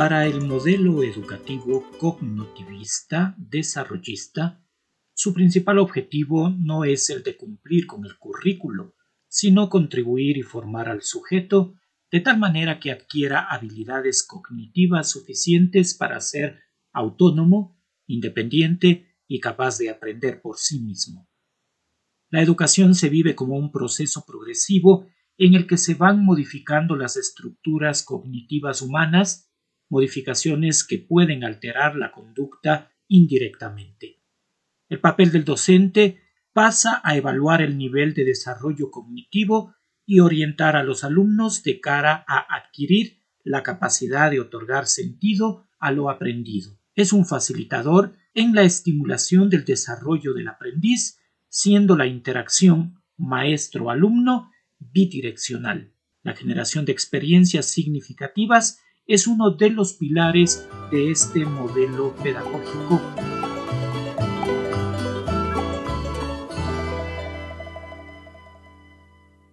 Para el modelo educativo cognitivista desarrollista, su principal objetivo no es el de cumplir con el currículo, sino contribuir y formar al sujeto de tal manera que adquiera habilidades cognitivas suficientes para ser autónomo, independiente y capaz de aprender por sí mismo. La educación se vive como un proceso progresivo en el que se van modificando las estructuras cognitivas humanas, modificaciones que pueden alterar la conducta indirectamente. El papel del docente pasa a evaluar el nivel de desarrollo cognitivo y orientar a los alumnos de cara a adquirir la capacidad de otorgar sentido a lo aprendido. Es un facilitador en la estimulación del desarrollo del aprendiz, siendo la interacción maestro-alumno bidireccional. La generación de experiencias significativas es uno de los pilares de este modelo pedagógico